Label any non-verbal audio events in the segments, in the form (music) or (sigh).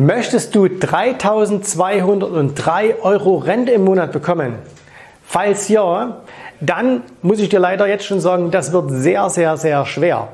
Möchtest du 3203 Euro Rente im Monat bekommen? Falls ja, dann muss ich dir leider jetzt schon sagen, das wird sehr, sehr, sehr schwer.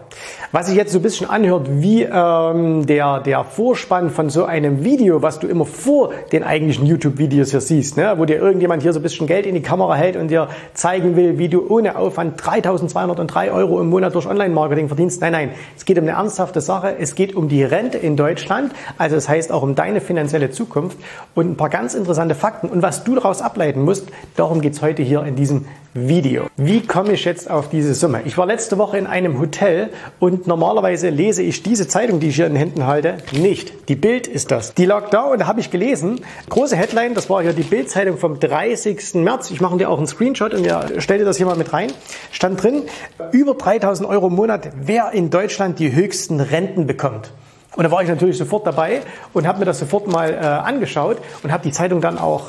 Was sich jetzt so ein bisschen anhört wie ähm, der, der Vorspann von so einem Video, was du immer vor den eigentlichen YouTube-Videos hier siehst, ne? wo dir irgendjemand hier so ein bisschen Geld in die Kamera hält und dir zeigen will, wie du ohne Aufwand 3203 Euro im Monat durch Online-Marketing verdienst. Nein, nein, es geht um eine ernsthafte Sache. Es geht um die Rente in Deutschland. Also das heißt auch um deine finanzielle Zukunft und ein paar ganz interessante Fakten. Und was du daraus ableiten musst, darum geht's heute hier in diesem Video. Wie komme ich jetzt auf diese Summe? Ich war letzte Woche in einem Hotel und normalerweise lese ich diese Zeitung, die ich hier in den Händen halte, nicht. Die Bild ist das. Die lag da und da habe ich gelesen. Große Headline, das war hier die Bild-Zeitung vom 30. März. Ich mache dir auch einen Screenshot und ja, stell dir das hier mal mit rein. Stand drin, über 3000 Euro im Monat, wer in Deutschland die höchsten Renten bekommt. Und da war ich natürlich sofort dabei und habe mir das sofort mal äh, angeschaut und habe die Zeitung dann auch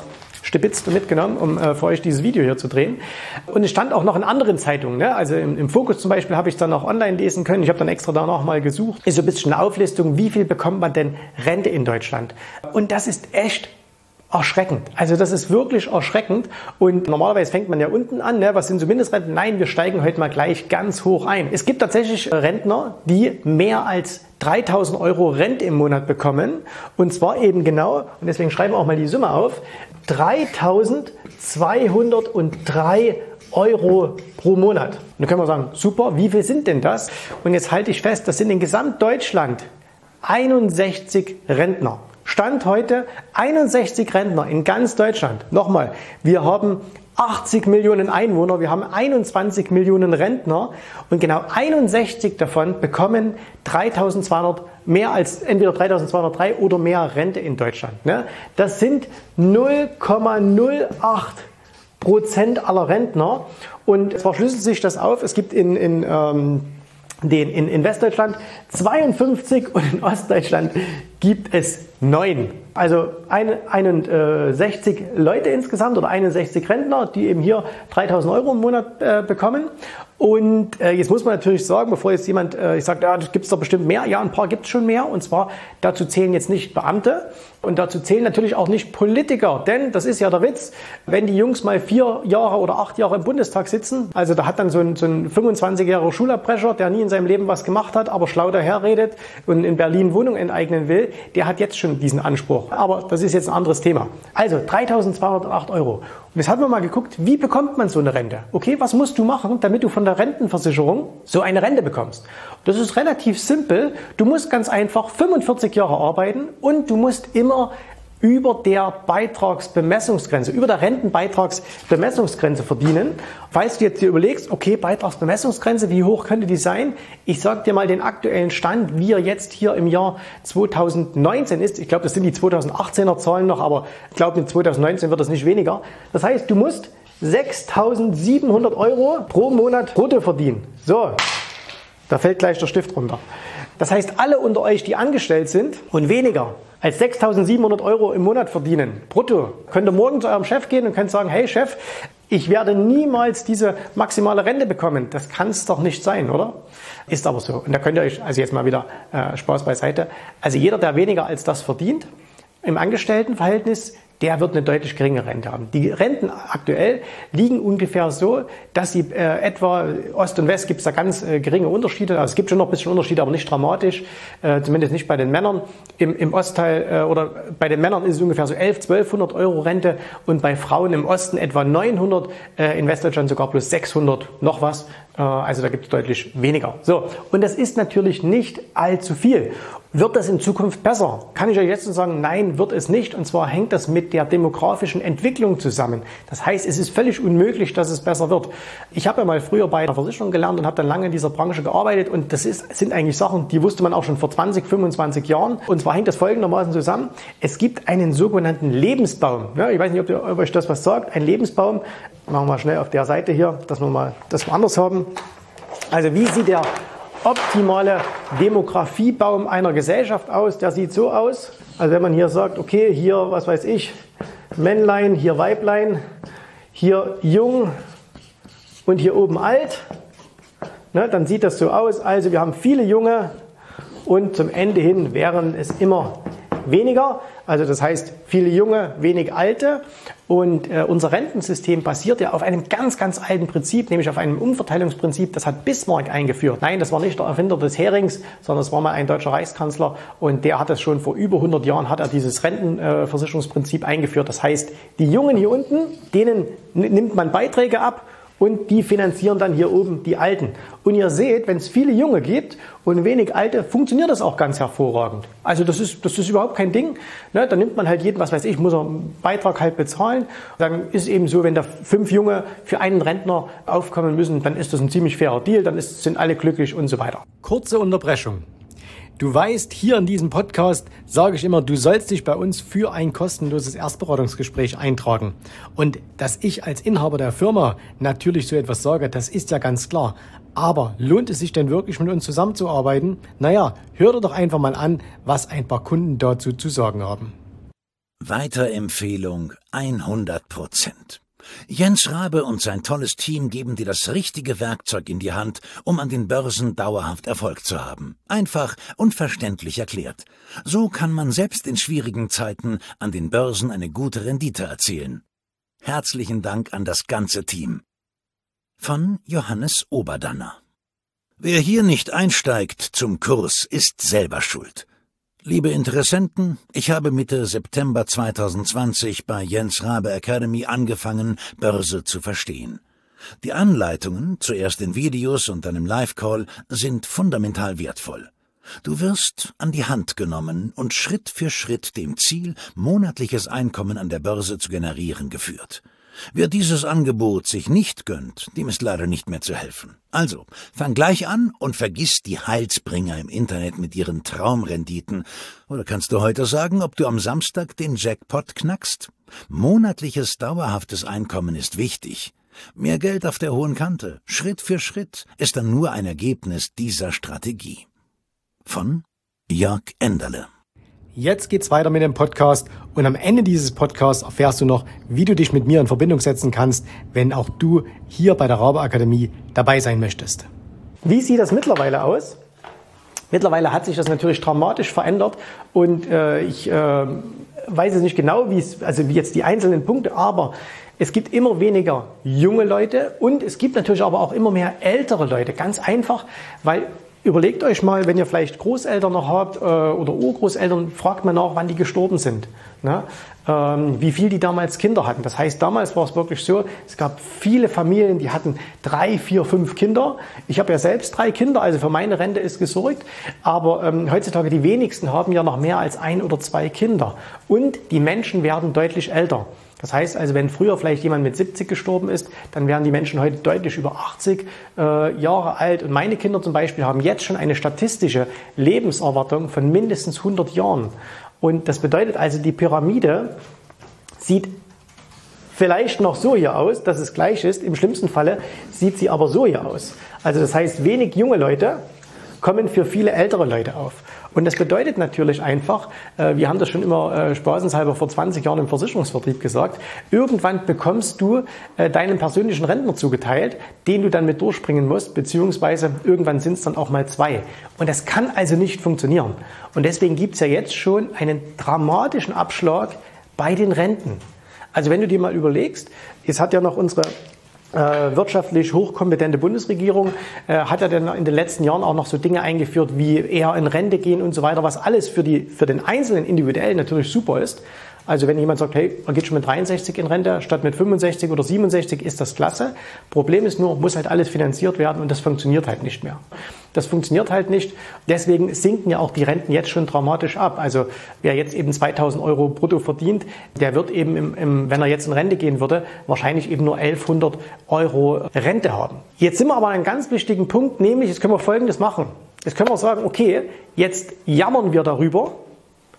stibitzt mitgenommen, um äh, für euch dieses Video hier zu drehen. Und es stand auch noch in anderen Zeitungen. Ne? Also im, im Fokus zum Beispiel habe ich es dann auch online lesen können. Ich habe dann extra da noch mal gesucht. Ist so ein bisschen eine Auflistung, wie viel bekommt man denn Rente in Deutschland? Und das ist echt erschreckend. Also das ist wirklich erschreckend. Und normalerweise fängt man ja unten an. Ne? Was sind so Mindestrenten? Nein, wir steigen heute mal gleich ganz hoch ein. Es gibt tatsächlich Rentner, die mehr als 3000 Euro Rente im Monat bekommen. Und zwar eben genau, und deswegen schreiben wir auch mal die Summe auf, 3203 Euro pro Monat. Und dann können wir sagen, super, wie viel sind denn das? Und jetzt halte ich fest, das sind in Gesamtdeutschland 61 Rentner. Stand heute 61 Rentner in ganz Deutschland. Nochmal, wir haben 80 Millionen Einwohner, wir haben 21 Millionen Rentner und genau 61 davon bekommen 3200 mehr als entweder 3203 oder mehr Rente in Deutschland. Ne? Das sind 0,08 Prozent aller Rentner und es verschlüsselt sich das auf. Es gibt in, in ähm, den in, in Westdeutschland 52 und in Ostdeutschland gibt es neun. Also 61 Leute insgesamt oder 61 Rentner, die eben hier 3000 Euro im Monat äh, bekommen. Und äh, jetzt muss man natürlich sagen, bevor jetzt jemand, äh, ich sage, ja, das gibt es doch bestimmt mehr. Ja, ein paar gibt es schon mehr. Und zwar dazu zählen jetzt nicht Beamte und dazu zählen natürlich auch nicht Politiker. Denn das ist ja der Witz, wenn die Jungs mal vier Jahre oder acht Jahre im Bundestag sitzen, also da hat dann so ein, so ein 25-jähriger Schulabbrecher, der nie in seinem Leben was gemacht hat, aber schlau daherredet und in Berlin Wohnung enteignen will, der hat jetzt schon diesen Anspruch. Aber das ist jetzt ein anderes Thema. Also 3208 Euro. Und jetzt haben wir mal geguckt, wie bekommt man so eine Rente? Okay, was musst du machen, damit du von der Rentenversicherung so eine Rente bekommst? Das ist relativ simpel. Du musst ganz einfach 45 Jahre arbeiten und du musst immer über der Beitragsbemessungsgrenze, über der Rentenbeitragsbemessungsgrenze verdienen. Falls du jetzt dir überlegst, okay, Beitragsbemessungsgrenze, wie hoch könnte die sein? Ich sage dir mal den aktuellen Stand, wie er jetzt hier im Jahr 2019 ist. Ich glaube, das sind die 2018er Zahlen noch, aber ich glaube, in 2019 wird das nicht weniger. Das heißt, du musst 6.700 Euro pro Monat brutto verdienen. So, da fällt gleich der Stift runter. Das heißt, alle unter euch, die angestellt sind und weniger als 6.700 Euro im Monat verdienen, brutto, könnt ihr morgen zu eurem Chef gehen und könnt sagen, hey Chef, ich werde niemals diese maximale Rente bekommen. Das kann es doch nicht sein, oder? Ist aber so. Und da könnt ihr euch, also jetzt mal wieder äh, Spaß beiseite. Also jeder, der weniger als das verdient, im Angestelltenverhältnis der wird eine deutlich geringere Rente haben. Die Renten aktuell liegen ungefähr so, dass sie äh, etwa Ost und West gibt es da ganz äh, geringe Unterschiede. Also es gibt schon noch ein bisschen Unterschiede, aber nicht dramatisch, äh, zumindest nicht bei den Männern. Im, im Ostteil äh, oder bei den Männern ist es ungefähr so 11, 1200 Euro Rente und bei Frauen im Osten etwa 900, äh, in Westdeutschland sogar plus 600 noch was. Äh, also da gibt es deutlich weniger. So, und das ist natürlich nicht allzu viel. Wird das in Zukunft besser? Kann ich euch jetzt sagen, nein, wird es nicht. Und zwar hängt das mit der demografischen Entwicklung zusammen. Das heißt, es ist völlig unmöglich, dass es besser wird. Ich habe ja mal früher bei einer Versicherung gelernt und habe dann lange in dieser Branche gearbeitet. Und das ist, sind eigentlich Sachen, die wusste man auch schon vor 20, 25 Jahren. Und zwar hängt das folgendermaßen zusammen. Es gibt einen sogenannten Lebensbaum. Ja, ich weiß nicht, ob, ihr, ob euch das was sagt. Ein Lebensbaum. Machen wir mal schnell auf der Seite hier, dass wir mal das woanders haben. Also wie sieht der optimale Demografiebaum einer Gesellschaft aus? Der sieht so aus. Also wenn man hier sagt, okay, hier, was weiß ich, Männlein, hier Weiblein, hier jung und hier oben alt, ne, dann sieht das so aus. Also wir haben viele Junge und zum Ende hin wären es immer weniger. Also das heißt, viele Junge, wenig Alte. Und äh, unser Rentensystem basiert ja auf einem ganz, ganz alten Prinzip, nämlich auf einem Umverteilungsprinzip. Das hat Bismarck eingeführt. Nein, das war nicht der Erfinder des Herings, sondern es war mal ein deutscher Reichskanzler. Und der hat es schon vor über 100 Jahren, hat er dieses Rentenversicherungsprinzip eingeführt. Das heißt, die Jungen hier unten, denen nimmt man Beiträge ab und die finanzieren dann hier oben die Alten. Und ihr seht, wenn es viele Junge gibt und wenig Alte, funktioniert das auch ganz hervorragend. Also das ist, das ist überhaupt kein Ding. Ne? Da nimmt man halt jeden, was weiß ich, muss einen Beitrag halt bezahlen. Dann ist eben so, wenn da fünf Junge für einen Rentner aufkommen müssen, dann ist das ein ziemlich fairer Deal, dann ist, sind alle glücklich und so weiter. Kurze Unterbrechung. Du weißt, hier in diesem Podcast sage ich immer, du sollst dich bei uns für ein kostenloses Erstberatungsgespräch eintragen. Und dass ich als Inhaber der Firma natürlich so etwas sage, das ist ja ganz klar. Aber lohnt es sich denn wirklich mit uns zusammenzuarbeiten? Naja, hör dir doch einfach mal an, was ein paar Kunden dazu zu sagen haben. Weiterempfehlung 100 Prozent. Jens Rabe und sein tolles Team geben dir das richtige Werkzeug in die Hand, um an den Börsen dauerhaft Erfolg zu haben. Einfach und verständlich erklärt. So kann man selbst in schwierigen Zeiten an den Börsen eine gute Rendite erzielen. Herzlichen Dank an das ganze Team. Von Johannes Oberdanner. Wer hier nicht einsteigt zum Kurs, ist selber schuld. Liebe Interessenten, ich habe Mitte September 2020 bei Jens Rabe Academy angefangen, Börse zu verstehen. Die Anleitungen, zuerst in Videos und dann im Live-Call, sind fundamental wertvoll. Du wirst an die Hand genommen und Schritt für Schritt dem Ziel, monatliches Einkommen an der Börse zu generieren, geführt. Wer dieses Angebot sich nicht gönnt, dem ist leider nicht mehr zu helfen. Also, fang gleich an und vergiss die Heilsbringer im Internet mit ihren Traumrenditen. Oder kannst du heute sagen, ob du am Samstag den Jackpot knackst? Monatliches, dauerhaftes Einkommen ist wichtig. Mehr Geld auf der hohen Kante, Schritt für Schritt, ist dann nur ein Ergebnis dieser Strategie. Von Jörg Enderle Jetzt geht's weiter mit dem Podcast und am Ende dieses Podcasts erfährst du noch, wie du dich mit mir in Verbindung setzen kannst, wenn auch du hier bei der Rabe Akademie dabei sein möchtest. Wie sieht das mittlerweile aus? Mittlerweile hat sich das natürlich dramatisch verändert und äh, ich äh, weiß jetzt nicht genau, wie es, also wie jetzt die einzelnen Punkte, aber es gibt immer weniger junge Leute und es gibt natürlich aber auch immer mehr ältere Leute. Ganz einfach, weil Überlegt euch mal, wenn ihr vielleicht Großeltern noch habt äh, oder Urgroßeltern, fragt mal nach, wann die gestorben sind. Ne? Ähm, wie viel die damals Kinder hatten. Das heißt, damals war es wirklich so, es gab viele Familien, die hatten drei, vier, fünf Kinder. Ich habe ja selbst drei Kinder, also für meine Rente ist gesorgt. Aber ähm, heutzutage die wenigsten haben ja noch mehr als ein oder zwei Kinder. Und die Menschen werden deutlich älter. Das heißt also, wenn früher vielleicht jemand mit 70 gestorben ist, dann wären die Menschen heute deutlich über 80 äh, Jahre alt. Und meine Kinder zum Beispiel haben jetzt schon eine statistische Lebenserwartung von mindestens 100 Jahren. Und das bedeutet also, die Pyramide sieht vielleicht noch so hier aus, dass es gleich ist. Im schlimmsten Falle sieht sie aber so hier aus. Also das heißt, wenig junge Leute kommen für viele ältere Leute auf. Und das bedeutet natürlich einfach, äh, wir haben das schon immer äh, spaßenshalber vor 20 Jahren im Versicherungsvertrieb gesagt, irgendwann bekommst du äh, deinen persönlichen Rentner zugeteilt, den du dann mit durchbringen musst, beziehungsweise irgendwann sind es dann auch mal zwei. Und das kann also nicht funktionieren. Und deswegen gibt es ja jetzt schon einen dramatischen Abschlag bei den Renten. Also wenn du dir mal überlegst, es hat ja noch unsere wirtschaftlich hochkompetente Bundesregierung äh, hat ja dann in den letzten Jahren auch noch so Dinge eingeführt, wie eher in Rente gehen und so weiter, was alles für, die, für den Einzelnen individuell natürlich super ist. Also wenn jemand sagt, hey, er geht schon mit 63 in Rente statt mit 65 oder 67, ist das klasse. Problem ist nur, muss halt alles finanziert werden und das funktioniert halt nicht mehr. Das funktioniert halt nicht. Deswegen sinken ja auch die Renten jetzt schon dramatisch ab. Also wer jetzt eben 2000 Euro brutto verdient, der wird eben, im, im, wenn er jetzt in Rente gehen würde, wahrscheinlich eben nur 1100 Euro Rente haben. Jetzt sind wir aber an einem ganz wichtigen Punkt, nämlich jetzt können wir Folgendes machen. Jetzt können wir sagen, okay, jetzt jammern wir darüber,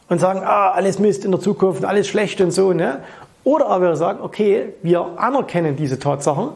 und sagen, ah, alles Mist in der Zukunft, alles schlecht und so. Ne? Oder aber wir sagen, okay, wir anerkennen diese Tatsachen,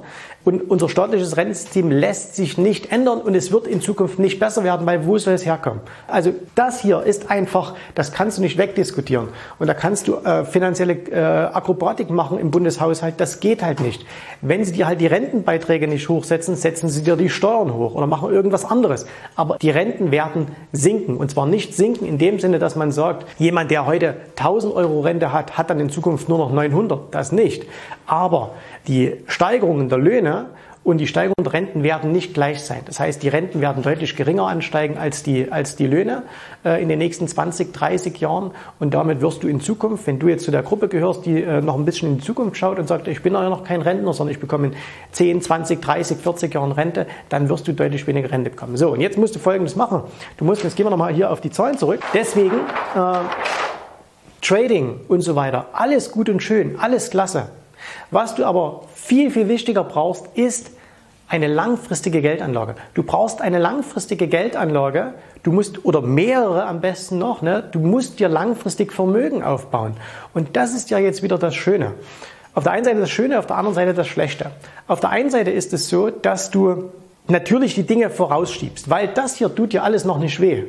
und unser staatliches Rentensystem lässt sich nicht ändern und es wird in Zukunft nicht besser werden, weil wo soll es herkommen? Also das hier ist einfach, das kannst du nicht wegdiskutieren. Und da kannst du äh, finanzielle äh, Akrobatik machen im Bundeshaushalt, das geht halt nicht. Wenn sie dir halt die Rentenbeiträge nicht hochsetzen, setzen sie dir die Steuern hoch oder machen irgendwas anderes. Aber die Renten werden sinken. Und zwar nicht sinken in dem Sinne, dass man sagt, jemand, der heute 1000 Euro Rente hat, hat dann in Zukunft nur noch 900. Das nicht. Aber die Steigerungen der Löhne und die Steigerungen der Renten werden nicht gleich sein. Das heißt, die Renten werden deutlich geringer ansteigen als die, als die Löhne äh, in den nächsten 20, 30 Jahren. Und damit wirst du in Zukunft, wenn du jetzt zu der Gruppe gehörst, die äh, noch ein bisschen in die Zukunft schaut und sagt, ich bin ja noch kein Rentner, sondern ich bekomme in 10, 20, 30, 40 Jahren Rente, dann wirst du deutlich weniger Rente bekommen. So, und jetzt musst du Folgendes machen. Du musst, jetzt gehen wir nochmal hier auf die Zahlen zurück. Deswegen, äh, Trading und so weiter, alles gut und schön, alles klasse. Was du aber viel, viel wichtiger brauchst, ist eine langfristige Geldanlage. Du brauchst eine langfristige Geldanlage. Du musst, oder mehrere am besten noch, ne? du musst dir langfristig Vermögen aufbauen. Und das ist ja jetzt wieder das Schöne. Auf der einen Seite das Schöne, auf der anderen Seite das Schlechte. Auf der einen Seite ist es so, dass du natürlich die Dinge vorausschiebst, weil das hier tut dir alles noch nicht weh.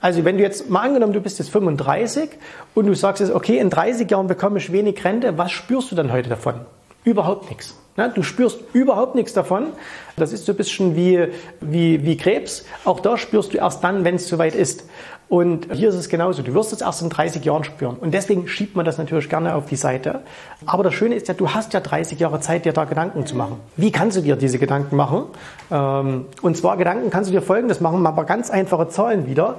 Also wenn du jetzt mal angenommen, du bist jetzt 35 und du sagst jetzt, okay, in 30 Jahren bekomme ich wenig Rente, was spürst du dann heute davon? Überhaupt nichts. Du spürst überhaupt nichts davon. Das ist so ein bisschen wie, wie, wie Krebs. Auch da spürst du erst dann, wenn es soweit ist. Und hier ist es genauso. Du wirst es erst in 30 Jahren spüren. Und deswegen schiebt man das natürlich gerne auf die Seite. Aber das Schöne ist ja, du hast ja 30 Jahre Zeit, dir da Gedanken zu machen. Wie kannst du dir diese Gedanken machen? Ähm, und zwar Gedanken kannst du dir folgendes machen, mal ein paar ganz einfache Zahlen wieder.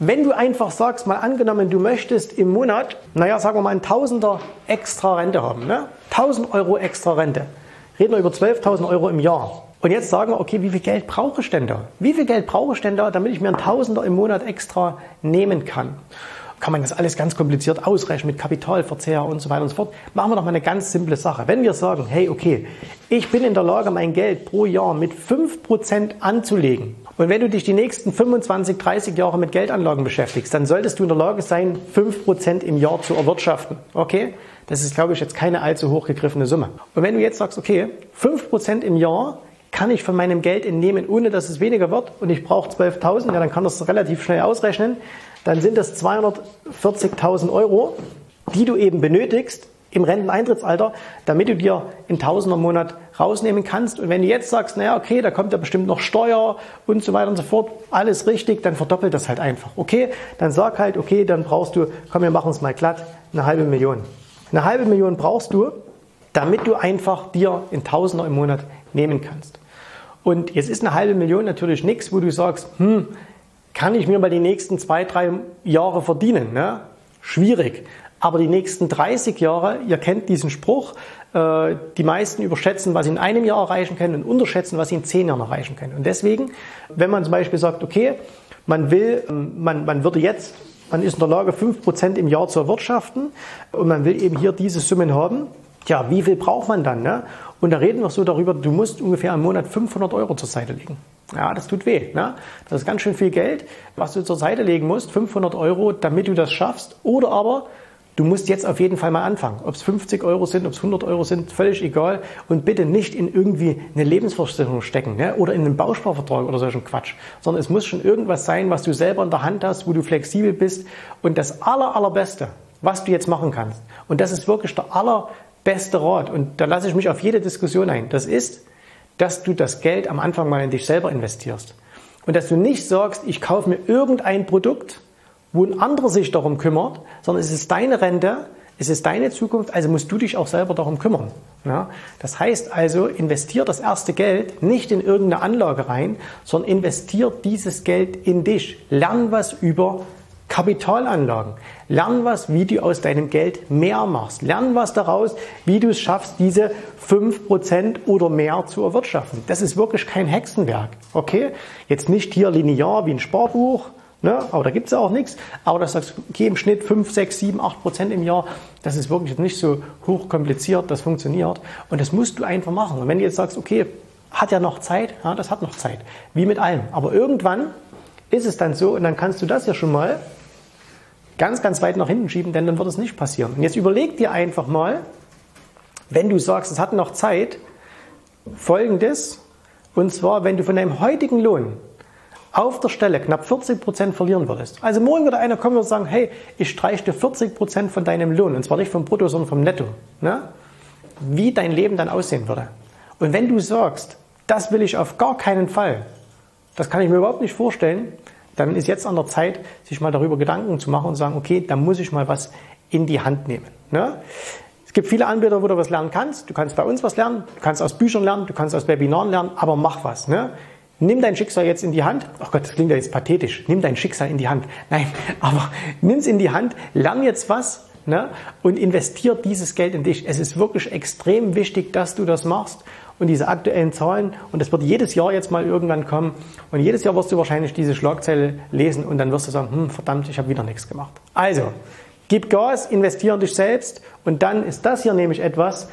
Wenn du einfach sagst, mal angenommen, du möchtest im Monat, naja, sagen wir mal, ein Tausender extra Rente haben, ne? 1000 Euro extra Rente. Reden wir über 12.000 Euro im Jahr. Und jetzt sagen wir, okay, wie viel Geld brauche ich denn da? Wie viel Geld brauche ich denn da, damit ich mir einen Tausender im Monat extra nehmen kann? Kann man das alles ganz kompliziert ausrechnen mit Kapitalverzehr und so weiter und so fort? Machen wir doch mal eine ganz simple Sache. Wenn wir sagen, hey, okay, ich bin in der Lage, mein Geld pro Jahr mit 5% anzulegen und wenn du dich die nächsten 25, 30 Jahre mit Geldanlagen beschäftigst, dann solltest du in der Lage sein, 5% im Jahr zu erwirtschaften. Okay? Das ist, glaube ich, jetzt keine allzu hochgegriffene Summe. Und wenn du jetzt sagst, okay, 5% im Jahr kann ich von meinem Geld entnehmen, ohne dass es weniger wird und ich brauche 12.000, ja, dann kann das relativ schnell ausrechnen. Dann sind das 240.000 Euro, die du eben benötigst, im Renteneintrittsalter, damit du dir in Tausender Monat rausnehmen kannst. Und wenn du jetzt sagst, naja, okay, da kommt ja bestimmt noch Steuer und so weiter und so fort, alles richtig, dann verdoppelt das halt einfach. Okay, dann sag halt, okay, dann brauchst du, komm, wir machen es mal glatt, eine halbe Million. Eine halbe Million brauchst du, damit du einfach dir in Tausender im Monat nehmen kannst. Und jetzt ist eine halbe Million natürlich nichts, wo du sagst, hm, kann ich mir mal die nächsten zwei, drei Jahre verdienen? Ne? Schwierig. Aber die nächsten 30 Jahre, ihr kennt diesen Spruch, äh, die meisten überschätzen, was sie in einem Jahr erreichen können und unterschätzen, was sie in zehn Jahren erreichen können. Und deswegen, wenn man zum Beispiel sagt, okay, man will, ähm, man, man würde jetzt, man ist in der Lage, 5% im Jahr zu erwirtschaften und man will eben hier diese Summen haben, ja, wie viel braucht man dann? Ne? Und da reden wir so darüber, du musst ungefähr im Monat 500 Euro zur Seite legen. Ja, das tut weh. Ne? Das ist ganz schön viel Geld, was du zur Seite legen musst, 500 Euro, damit du das schaffst. Oder aber Du musst jetzt auf jeden Fall mal anfangen. Ob es 50 Euro sind, ob es 100 Euro sind, völlig egal. Und bitte nicht in irgendwie eine Lebensversicherung stecken ne? oder in einen Bausparvertrag oder solchen Quatsch. Sondern es muss schon irgendwas sein, was du selber in der Hand hast, wo du flexibel bist. Und das aller, allerbeste, was du jetzt machen kannst, und das ist wirklich der allerbeste Rat, und da lasse ich mich auf jede Diskussion ein, das ist, dass du das Geld am Anfang mal in dich selber investierst. Und dass du nicht sagst, ich kaufe mir irgendein Produkt, wo ein anderer sich darum kümmert, sondern es ist deine Rente, Es ist deine Zukunft, also musst du dich auch selber darum kümmern. Ja? Das heißt also, investier das erste Geld nicht in irgendeine Anlage rein, sondern investier dieses Geld in dich. Lern was über Kapitalanlagen. Lern was, wie du aus deinem Geld mehr machst. Lern was daraus, wie du es schaffst, diese 5% oder mehr zu erwirtschaften. Das ist wirklich kein Hexenwerk. Okay? Jetzt nicht hier linear wie ein Sparbuch, ne? aber da gibt es ja auch nichts. Aber das sagst, okay, im Schnitt 5, 6, 7, 8% im Jahr, das ist wirklich nicht so hochkompliziert, das funktioniert. Und das musst du einfach machen. Und wenn du jetzt sagst, okay, hat ja noch Zeit, ja, das hat noch Zeit. Wie mit allem. Aber irgendwann ist es dann so und dann kannst du das ja schon mal ganz, ganz weit nach hinten schieben, denn dann wird es nicht passieren. Und jetzt überleg dir einfach mal, wenn du sagst, es hat noch Zeit, folgendes, und zwar, wenn du von deinem heutigen Lohn auf der Stelle knapp 40 Prozent verlieren würdest. Also morgen würde einer kommen und sagen, hey, ich streiche dir 40 Prozent von deinem Lohn, und zwar nicht vom Brutto, sondern vom Netto. Ne? Wie dein Leben dann aussehen würde. Und wenn du sagst, das will ich auf gar keinen Fall, das kann ich mir überhaupt nicht vorstellen, dann ist jetzt an der Zeit, sich mal darüber Gedanken zu machen und sagen, okay, da muss ich mal was in die Hand nehmen. Ne? Es gibt viele Anbieter, wo du was lernen kannst. Du kannst bei uns was lernen, du kannst aus Büchern lernen, du kannst aus Webinaren lernen, aber mach was. Ne? Nimm dein Schicksal jetzt in die Hand. Ach Gott, das klingt ja jetzt pathetisch. Nimm dein Schicksal in die Hand. Nein, (laughs) aber nimm es in die Hand, lern jetzt was ne? und investier dieses Geld in dich. Es ist wirklich extrem wichtig, dass du das machst und diese aktuellen Zahlen. Und das wird jedes Jahr jetzt mal irgendwann kommen. Und jedes Jahr wirst du wahrscheinlich diese Schlagzeile lesen und dann wirst du sagen, hm, verdammt, ich habe wieder nichts gemacht. Also, gib Gas, investiere in dich selbst und dann ist das hier nämlich etwas,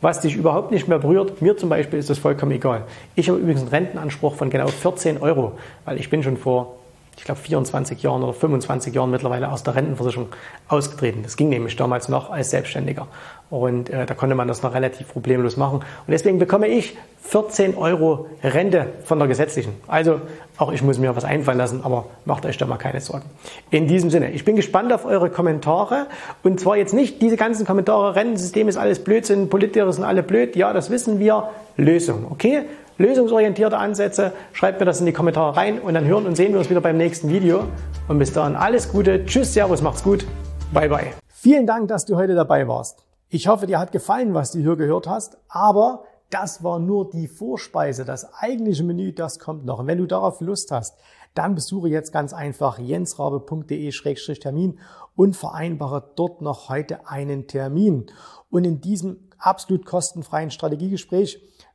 was dich überhaupt nicht mehr berührt. Mir zum Beispiel ist das vollkommen egal. Ich habe übrigens einen Rentenanspruch von genau 14 Euro, weil ich bin schon vor ich glaube, 24 Jahren oder 25 Jahren mittlerweile aus der Rentenversicherung ausgetreten. Das ging nämlich damals noch als Selbstständiger. Und äh, da konnte man das noch relativ problemlos machen. Und deswegen bekomme ich 14 Euro Rente von der gesetzlichen. Also auch ich muss mir was einfallen lassen, aber macht euch da mal keine Sorgen. In diesem Sinne, ich bin gespannt auf eure Kommentare. Und zwar jetzt nicht diese ganzen Kommentare, Rentensystem ist alles Blödsinn, Politiker sind alle blöd. Ja, das wissen wir. Lösung, okay? Lösungsorientierte Ansätze, schreibt mir das in die Kommentare rein und dann hören und sehen wir uns wieder beim nächsten Video. Und bis dahin alles Gute. Tschüss, Servus, macht's gut. Bye, bye. Vielen Dank, dass du heute dabei warst. Ich hoffe, dir hat gefallen, was du hier gehört hast, aber das war nur die Vorspeise. Das eigentliche Menü, das kommt noch. Und wenn du darauf Lust hast, dann besuche jetzt ganz einfach jensrabe.de-termin und vereinbare dort noch heute einen Termin. Und in diesem absolut kostenfreien Strategiegespräch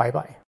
Bye bye.